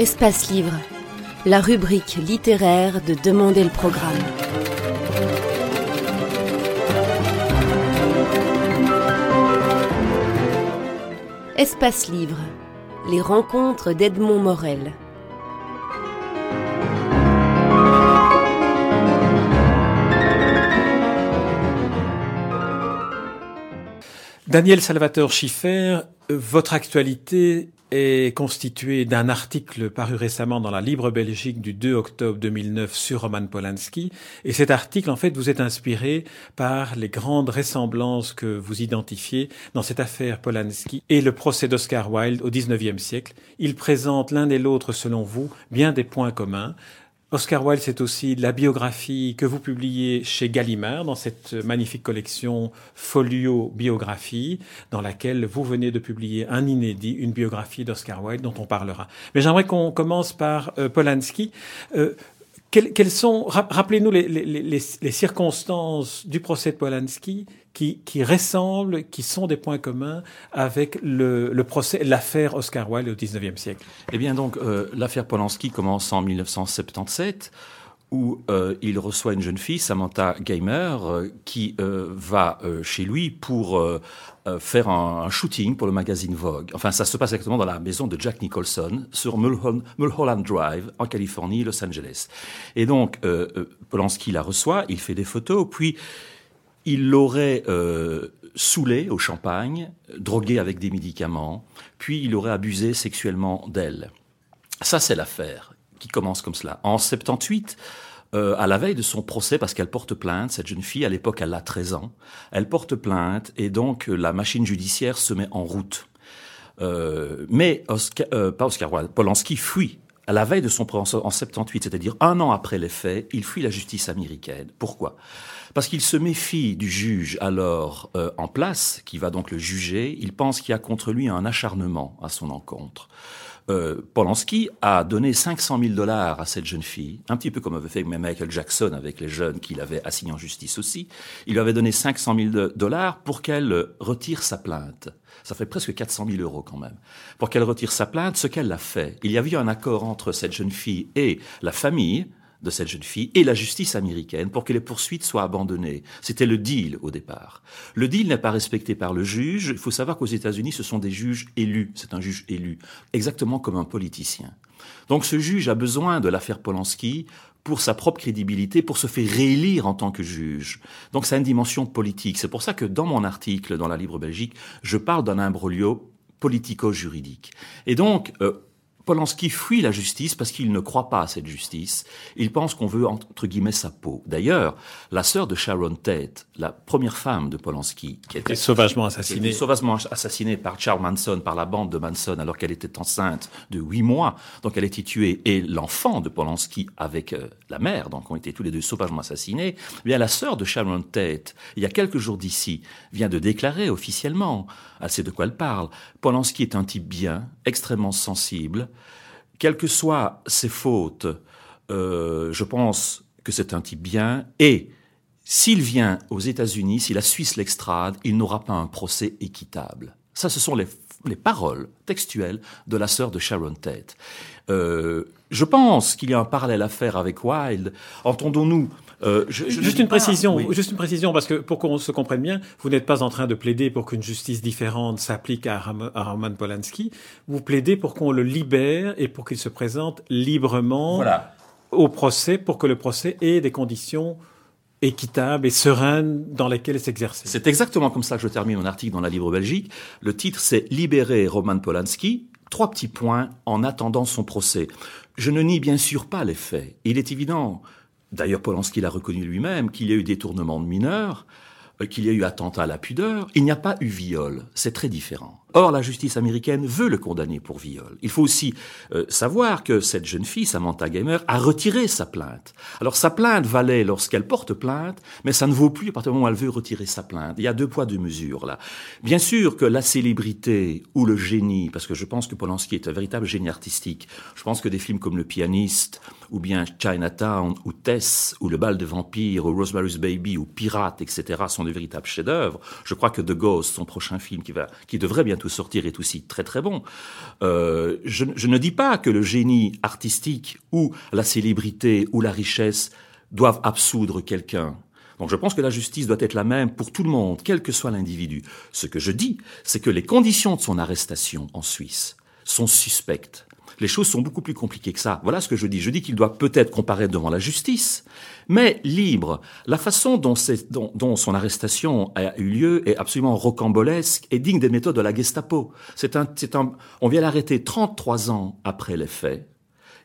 Espace Livre, la rubrique littéraire de Demander le programme. Espace Livre, les rencontres d'Edmond Morel. Daniel Salvatore Schiffer, votre actualité est constituée d'un article paru récemment dans la Libre Belgique du 2 octobre 2009 sur Roman Polanski. Et cet article, en fait, vous est inspiré par les grandes ressemblances que vous identifiez dans cette affaire Polanski et le procès d'Oscar Wilde au XIXe siècle. Ils présentent l'un et l'autre, selon vous, bien des points communs. Oscar Wilde, c'est aussi la biographie que vous publiez chez Gallimard dans cette magnifique collection Folio Biographie, dans laquelle vous venez de publier un inédit, une biographie d'Oscar Wilde dont on parlera. Mais j'aimerais qu'on commence par euh, Polanski. Euh, quelles, sont, rappelez-nous les, les, les, les, circonstances du procès de Polanski qui, qui ressemblent, qui sont des points communs avec le, le procès, l'affaire Oscar Wilde au XIXe siècle. Eh bien donc, euh, l'affaire Polanski commence en 1977 où euh, il reçoit une jeune fille, Samantha Gamer, euh, qui euh, va chez lui pour faire un, shooting pour le magazine Vogue. Enfin, ça se passe exactement dans la maison de Jack Nicholson sur Mulholland Drive en Californie, Los Angeles. Et donc, Polanski la reçoit, il fait des photos, puis il l'aurait saoulée au champagne, droguée avec des médicaments, puis il aurait abusé sexuellement d'elle. Ça, c'est l'affaire qui commence comme cela. En 78, euh, à la veille de son procès, parce qu'elle porte plainte, cette jeune fille, à l'époque, elle a 13 ans, elle porte plainte et donc euh, la machine judiciaire se met en route. Euh, mais Oscar, pas Oscar Wilde, Polanski fuit à la veille de son procès en 78, c'est-à-dire un an après les faits, il fuit la justice américaine. Pourquoi? Parce qu'il se méfie du juge alors en place, qui va donc le juger. Il pense qu'il y a contre lui un acharnement à son encontre euh, Polanski a donné 500 000 dollars à cette jeune fille, un petit peu comme avait fait Michael Jackson avec les jeunes qu'il avait assignés en justice aussi. Il lui avait donné 500 000 dollars pour qu'elle retire sa plainte. Ça fait presque 400 000 euros quand même. Pour qu'elle retire sa plainte, ce qu'elle a fait, il y avait eu un accord entre cette jeune fille et la famille, de cette jeune fille et la justice américaine pour que les poursuites soient abandonnées. C'était le deal au départ. Le deal n'est pas respecté par le juge. Il faut savoir qu'aux États-Unis, ce sont des juges élus. C'est un juge élu, exactement comme un politicien. Donc ce juge a besoin de l'affaire Polanski pour sa propre crédibilité, pour se faire réélire en tant que juge. Donc ça a une dimension politique. C'est pour ça que dans mon article dans la Libre Belgique, je parle d'un imbroglio politico-juridique. Et donc, euh, Polanski fuit la justice parce qu'il ne croit pas à cette justice. Il pense qu'on veut, entre guillemets, sa peau. D'ailleurs, la sœur de Sharon Tate, la première femme de Polanski, qui était sauvagement assassinée, sauvagement assassinée par Charles Manson, par la bande de Manson, alors qu'elle était enceinte de huit mois. Donc elle a été tuée. Et l'enfant de Polanski avec euh, la mère, donc ont été tous les deux sauvagement assassinés. Eh bien, la sœur de Sharon Tate, il y a quelques jours d'ici, vient de déclarer officiellement, elle sait de quoi elle parle, Polanski est un type bien, extrêmement sensible, quelles que soient ses fautes, euh, je pense que c'est un type bien. Et s'il vient aux États-Unis, si la Suisse l'extrade, il n'aura pas un procès équitable. Ça, ce sont les, les paroles textuelles de la sœur de Sharon Tate. Euh, je pense qu'il y a un parallèle à faire avec Wilde. Entendons-nous euh, je, je juste une précision, juste une précision, parce que pour qu'on se comprenne bien, vous n'êtes pas en train de plaider pour qu'une justice différente s'applique à, à, Roman Polanski. Vous plaidez pour qu'on le libère et pour qu'il se présente librement voilà. au procès, pour que le procès ait des conditions équitables et sereines dans lesquelles s'exercer. C'est exactement comme ça que je termine mon article dans la Libre Belgique. Le titre, c'est Libérer Roman Polanski. Trois petits points en attendant son procès. Je ne nie bien sûr pas les faits. Il est évident D'ailleurs, Polanski l'a reconnu lui-même, qu'il y a eu détournement de mineurs, euh, qu'il y a eu attentat à la pudeur. Il n'y a pas eu viol. C'est très différent. Or, la justice américaine veut le condamner pour viol. Il faut aussi euh, savoir que cette jeune fille, Samantha Gamer, a retiré sa plainte. Alors, sa plainte valait lorsqu'elle porte plainte, mais ça ne vaut plus à partir du moment où elle veut retirer sa plainte. Il y a deux poids, deux mesures, là. Bien sûr que la célébrité ou le génie, parce que je pense que Polanski est un véritable génie artistique. Je pense que des films comme Le pianiste, ou bien Chinatown, ou Tess, ou Le bal de vampires, ou Rosemary's Baby, ou Pirate, etc., sont de véritables chefs-d'œuvre. Je crois que The Ghost, son prochain film qui va, qui devrait bien tout sortir est aussi très très bon. Euh, je ne dis pas que le génie artistique ou la célébrité ou la richesse doivent absoudre quelqu'un. Donc je pense que la justice doit être la même pour tout le monde, quel que soit l'individu. Ce que je dis, c'est que les conditions de son arrestation en Suisse sont suspectes. Les choses sont beaucoup plus compliquées que ça. Voilà ce que je dis. Je dis qu'il doit peut-être comparaître devant la justice, mais libre. La façon dont, dont, dont, son arrestation a eu lieu est absolument rocambolesque et digne des méthodes de la Gestapo. C'est un, un, on vient l'arrêter 33 ans après les faits.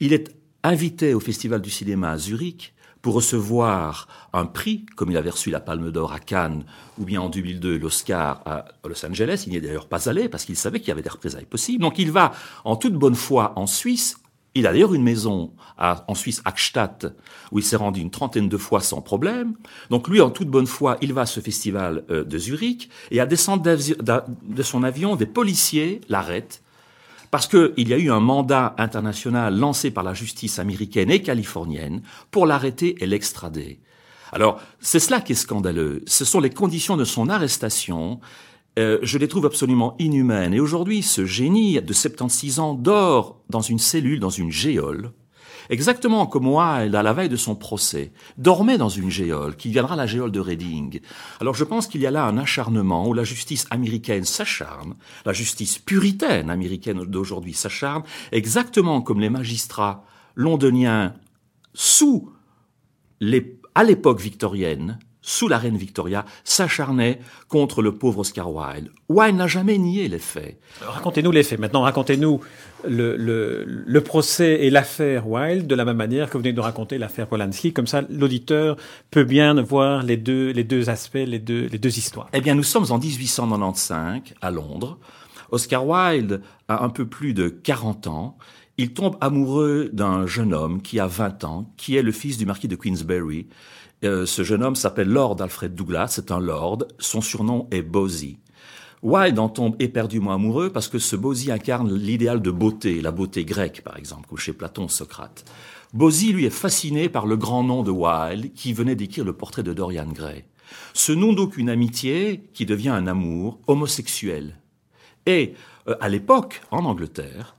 Il est invité au Festival du cinéma à Zurich recevoir un prix, comme il avait reçu la Palme d'Or à Cannes, ou bien en 2002 l'Oscar à Los Angeles. Il n'y est d'ailleurs pas allé parce qu'il savait qu'il y avait des représailles possibles. Donc il va en toute bonne foi en Suisse. Il a d'ailleurs une maison à, en Suisse, Akstadt, où il s'est rendu une trentaine de fois sans problème. Donc lui, en toute bonne foi, il va à ce festival euh, de Zurich et à descendre de son avion, des policiers l'arrêtent parce qu'il y a eu un mandat international lancé par la justice américaine et californienne pour l'arrêter et l'extrader. Alors, c'est cela qui est scandaleux. Ce sont les conditions de son arrestation. Euh, je les trouve absolument inhumaines. Et aujourd'hui, ce génie de 76 ans dort dans une cellule, dans une géole, exactement comme Wilde à la veille de son procès, dormait dans une géole qui viendra la géole de Reading. Alors je pense qu'il y a là un acharnement où la justice américaine s'acharne, la justice puritaine américaine d'aujourd'hui s'acharne, exactement comme les magistrats londoniens sous les, à l'époque victorienne sous la reine Victoria, s'acharnait contre le pauvre Oscar Wilde. Wilde n'a jamais nié les faits. Racontez-nous les faits. Maintenant, racontez-nous le, le, le, procès et l'affaire Wilde de la même manière que vous venez de raconter l'affaire Polanski. Comme ça, l'auditeur peut bien voir les deux, les deux aspects, les deux, les deux histoires. Eh bien, nous sommes en 1895 à Londres. Oscar Wilde a un peu plus de 40 ans. Il tombe amoureux d'un jeune homme qui a 20 ans, qui est le fils du marquis de Queensberry, euh, ce jeune homme s'appelle Lord Alfred Douglas, c'est un lord, son surnom est Bosie. Wilde en tombe éperdument amoureux parce que ce Bosie incarne l'idéal de beauté, la beauté grecque par exemple, ou chez Platon, Socrate. Bosie, lui, est fasciné par le grand nom de Wilde qui venait d'écrire le portrait de Dorian Gray. Ce nom donc une amitié qui devient un amour homosexuel. Et euh, à l'époque, en Angleterre,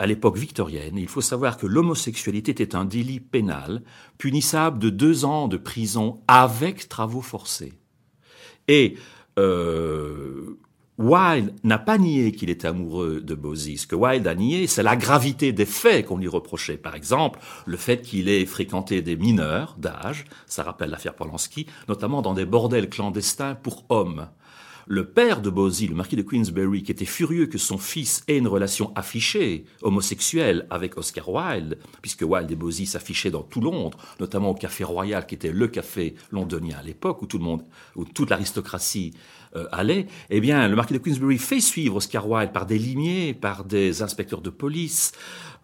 à l'époque victorienne, il faut savoir que l'homosexualité était un délit pénal, punissable de deux ans de prison avec travaux forcés. Et euh, Wilde n'a pas nié qu'il était amoureux de Bosie. Ce que Wilde a nié, c'est la gravité des faits qu'on lui reprochait. Par exemple, le fait qu'il ait fréquenté des mineurs d'âge, ça rappelle l'affaire Polanski, notamment dans des bordels clandestins pour hommes le père de Bosie, le marquis de Queensberry, qui était furieux que son fils ait une relation affichée, homosexuelle, avec Oscar Wilde, puisque Wilde et Bosie s'affichaient dans tout Londres, notamment au Café Royal, qui était le café londonien à l'époque, où tout le monde, où toute l'aristocratie euh, allait, eh bien, le marquis de Queensberry fait suivre Oscar Wilde par des limiers, par des inspecteurs de police.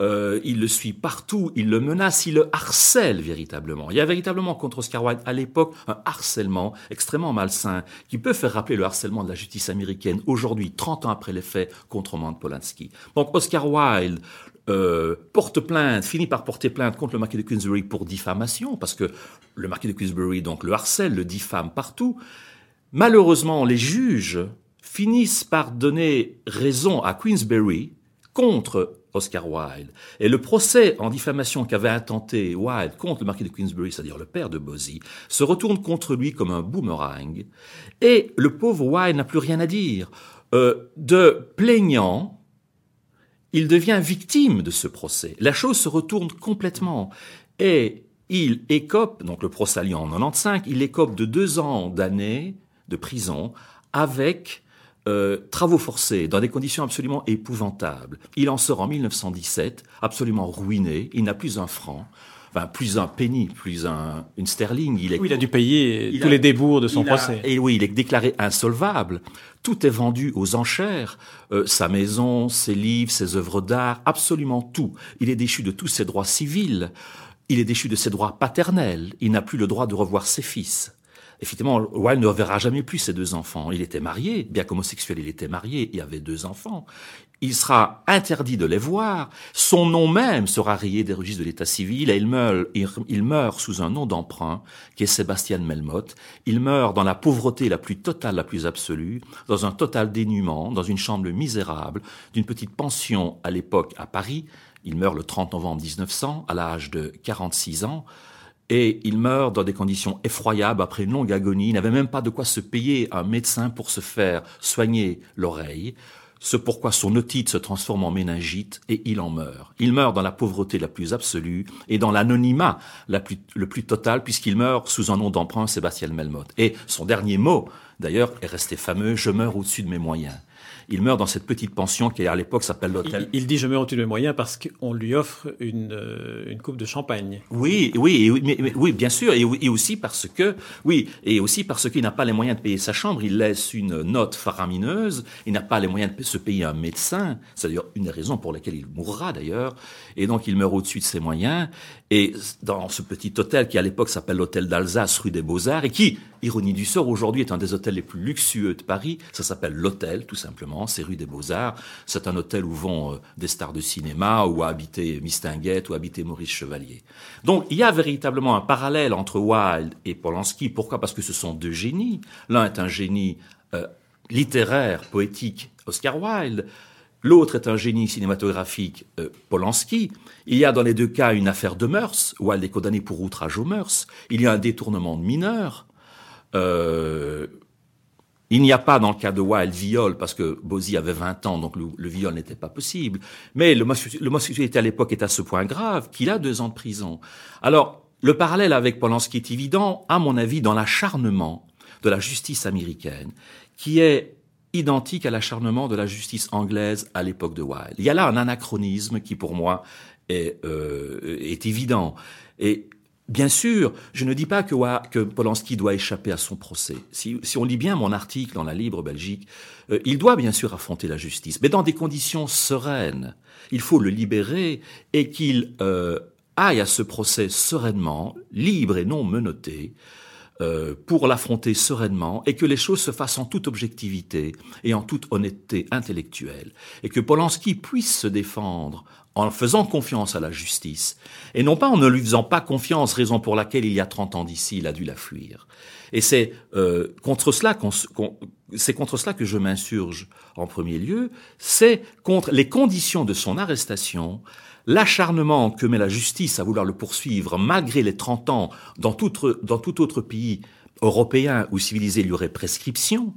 Euh, il le suit partout, il le menace, il le harcèle véritablement. Il y a véritablement contre Oscar Wilde à l'époque un harcèlement extrêmement malsain qui peut faire rappeler le harcèlement de la justice américaine aujourd'hui, 30 ans après les faits contre Roman Polanski. Donc Oscar Wilde euh, porte plainte, finit par porter plainte contre le marquis de Queensberry pour diffamation, parce que le marquis de Queensberry donc le harcèle, le diffame partout. Malheureusement, les juges finissent par donner raison à Queensberry contre Oscar Wilde. Et le procès en diffamation qu'avait intenté Wilde contre le marquis de Queensberry, c'est-à-dire le père de Bosie, se retourne contre lui comme un boomerang. Et le pauvre Wilde n'a plus rien à dire. Euh, de plaignant, il devient victime de ce procès. La chose se retourne complètement. Et il écope, donc le procès lieu en 95, il écope de deux ans d'années de prison avec euh, travaux forcés dans des conditions absolument épouvantables. Il en sort en 1917, absolument ruiné, il n'a plus un franc. Enfin, plus un penny, plus un, une sterling. Il, est, oui, il a dû payer tous les débours de son procès. et oui, il est déclaré insolvable. Tout est vendu aux enchères. Euh, sa maison, ses livres, ses œuvres d'art, absolument tout. Il est déchu de tous ses droits civils. Il est déchu de ses droits paternels. Il n'a plus le droit de revoir ses fils. Effectivement, Wilde ne reverra jamais plus ses deux enfants. Il était marié, bien qu'homosexuel, il était marié, il avait deux enfants il sera interdit de les voir, son nom même sera rayé des registres de l'état civil et il meurt, il, meurt sous un nom d'emprunt qui est Sébastien Melmoth. Il meurt dans la pauvreté la plus totale, la plus absolue, dans un total dénuement, dans une chambre misérable, d'une petite pension à l'époque à Paris. Il meurt le 30 novembre 1900 à l'âge de 46 ans. Et il meurt dans des conditions effroyables après une longue agonie. Il n'avait même pas de quoi se payer un médecin pour se faire soigner l'oreille ce pourquoi son otite se transforme en méningite et il en meurt. Il meurt dans la pauvreté la plus absolue et dans l'anonymat le plus total puisqu'il meurt sous un nom d'emprunt Sébastien Melmoth. Et son dernier mot, d'ailleurs, est resté fameux, je meurs au-dessus de mes moyens. Il meurt dans cette petite pension qui à l'époque s'appelle l'hôtel. Il, dit je meurs au-dessus de mes moyens parce qu'on lui offre une, euh, une coupe de champagne. Oui, oui, oui, bien sûr, et, aussi parce que, oui, et aussi parce qu'il n'a pas les moyens de payer sa chambre. Il laisse une note faramineuse. Il n'a pas les moyens de se payer un médecin. C'est d'ailleurs une des raisons pour lesquelles il mourra d'ailleurs. Et donc il meurt au-dessus de ses moyens. Et dans ce petit hôtel qui à l'époque s'appelle l'hôtel d'Alsace, rue des Beaux-Arts, et qui, ironie du sort, aujourd'hui est un des hôtels les plus luxueux de Paris. Ça s'appelle l'hôtel, tout simplement. C'est rue des Beaux-Arts. C'est un hôtel où vont euh, des stars de cinéma, où a habité Mistinguett, où a habité Maurice Chevalier. Donc il y a véritablement un parallèle entre Wilde et Polanski. Pourquoi? Parce que ce sont deux génies. L'un est un génie euh, littéraire, poétique, Oscar Wilde. L'autre est un génie cinématographique, euh, Polanski. Il y a dans les deux cas une affaire de mœurs, elle est condamnée pour outrage aux mœurs. Il y a un détournement de mineurs. Il n'y a pas dans le cas de Wilde viol, parce que Bosie avait 20 ans, donc le, viol n'était pas possible. Mais l'homosexualité à l'époque est à ce point grave qu'il a deux ans de prison. Alors, le parallèle avec Polanski est évident, à mon avis, dans l'acharnement de la justice américaine, qui est identique à l'acharnement de la justice anglaise à l'époque de Wilde. Il y a là un anachronisme qui, pour moi, est, euh, est évident. Et bien sûr, je ne dis pas que, Polanski doit échapper à son procès. Si, si, on lit bien mon article dans la Libre Belgique, euh, il doit bien sûr affronter la justice, mais dans des conditions sereines. Il faut le libérer et qu'il euh, aille à ce procès sereinement, libre et non menotté, euh, pour l'affronter sereinement et que les choses se fassent en toute objectivité et en toute honnêteté intellectuelle et que Polanski puisse se défendre en faisant confiance à la justice et non pas en ne lui faisant pas confiance, raison pour laquelle il y a 30 ans d'ici il a dû la fuir. Et c'est euh, contre cela c'est contre cela que je m'insurge en premier lieu, c'est contre les conditions de son arrestation, l'acharnement que met la justice à vouloir le poursuivre, malgré les 30 ans, dans tout, dans tout autre pays européen ou civilisé, il y aurait prescription.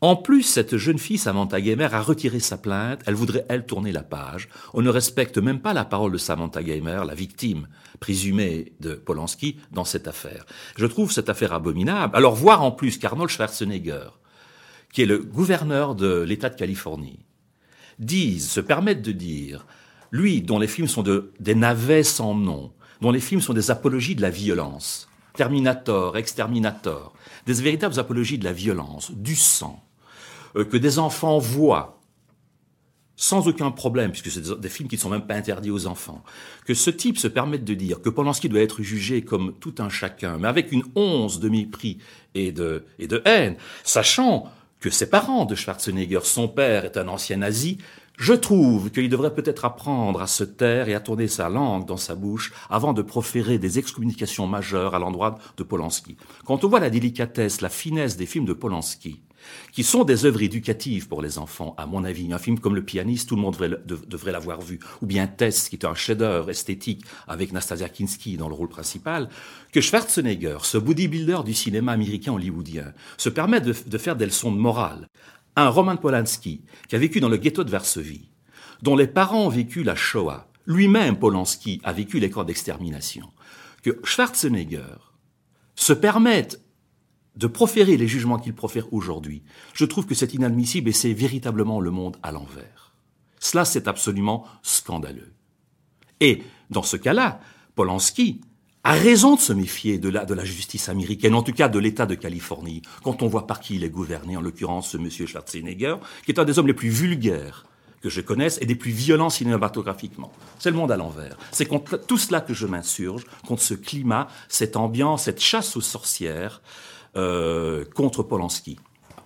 En plus, cette jeune fille, Samantha Gamer, a retiré sa plainte. Elle voudrait, elle, tourner la page. On ne respecte même pas la parole de Samantha Gamer, la victime présumée de Polanski, dans cette affaire. Je trouve cette affaire abominable. Alors, voir en plus qu'Arnold Schwarzenegger, qui est le gouverneur de l'État de Californie, dise, se permette de dire lui, dont les films sont de, des navets sans nom, dont les films sont des apologies de la violence, Terminator, Exterminator, des véritables apologies de la violence, du sang, euh, que des enfants voient sans aucun problème, puisque c'est des, films qui ne sont même pas interdits aux enfants, que ce type se permette de dire que Polanski doit être jugé comme tout un chacun, mais avec une once de mépris et de, et de haine, sachant que ses parents de Schwarzenegger, son père est un ancien nazi, je trouve qu'il devrait peut-être apprendre à se taire et à tourner sa langue dans sa bouche avant de proférer des excommunications majeures à l'endroit de Polanski. Quand on voit la délicatesse, la finesse des films de Polanski, qui sont des œuvres éducatives pour les enfants, à mon avis. Un film comme Le pianiste, tout le monde devrait, l'avoir vu. Ou bien Tess, qui est un chef-d'œuvre esthétique avec Nastasia Kinski dans le rôle principal. Que Schwarzenegger, ce bodybuilder du cinéma américain hollywoodien, se permet de, de faire des leçons de morale un Roman Polanski, qui a vécu dans le ghetto de Varsovie, dont les parents ont vécu la Shoah, lui-même Polanski a vécu les camps d'extermination, que Schwarzenegger se permette de proférer les jugements qu'il profère aujourd'hui, je trouve que c'est inadmissible et c'est véritablement le monde à l'envers. Cela, c'est absolument scandaleux. Et, dans ce cas-là, Polanski a raison de se méfier de la, de la justice américaine, en tout cas de l'État de Californie, quand on voit par qui il est gouverné, en l'occurrence ce monsieur Schwarzenegger, qui est un des hommes les plus vulgaires que je connaisse et des plus violents cinématographiquement. C'est le monde à l'envers. C'est contre tout cela que je m'insurge, contre ce climat, cette ambiance, cette chasse aux sorcières, contre Polanski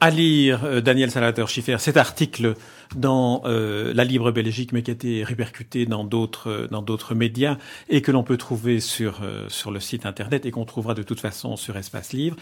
à lire euh, Daniel Salvatore Schiffer, cet article dans euh, la Libre Belgique, mais qui a été répercuté dans d'autres euh, dans d'autres médias et que l'on peut trouver sur sur le site internet et qu'on trouvera de toute façon sur Espace Livre.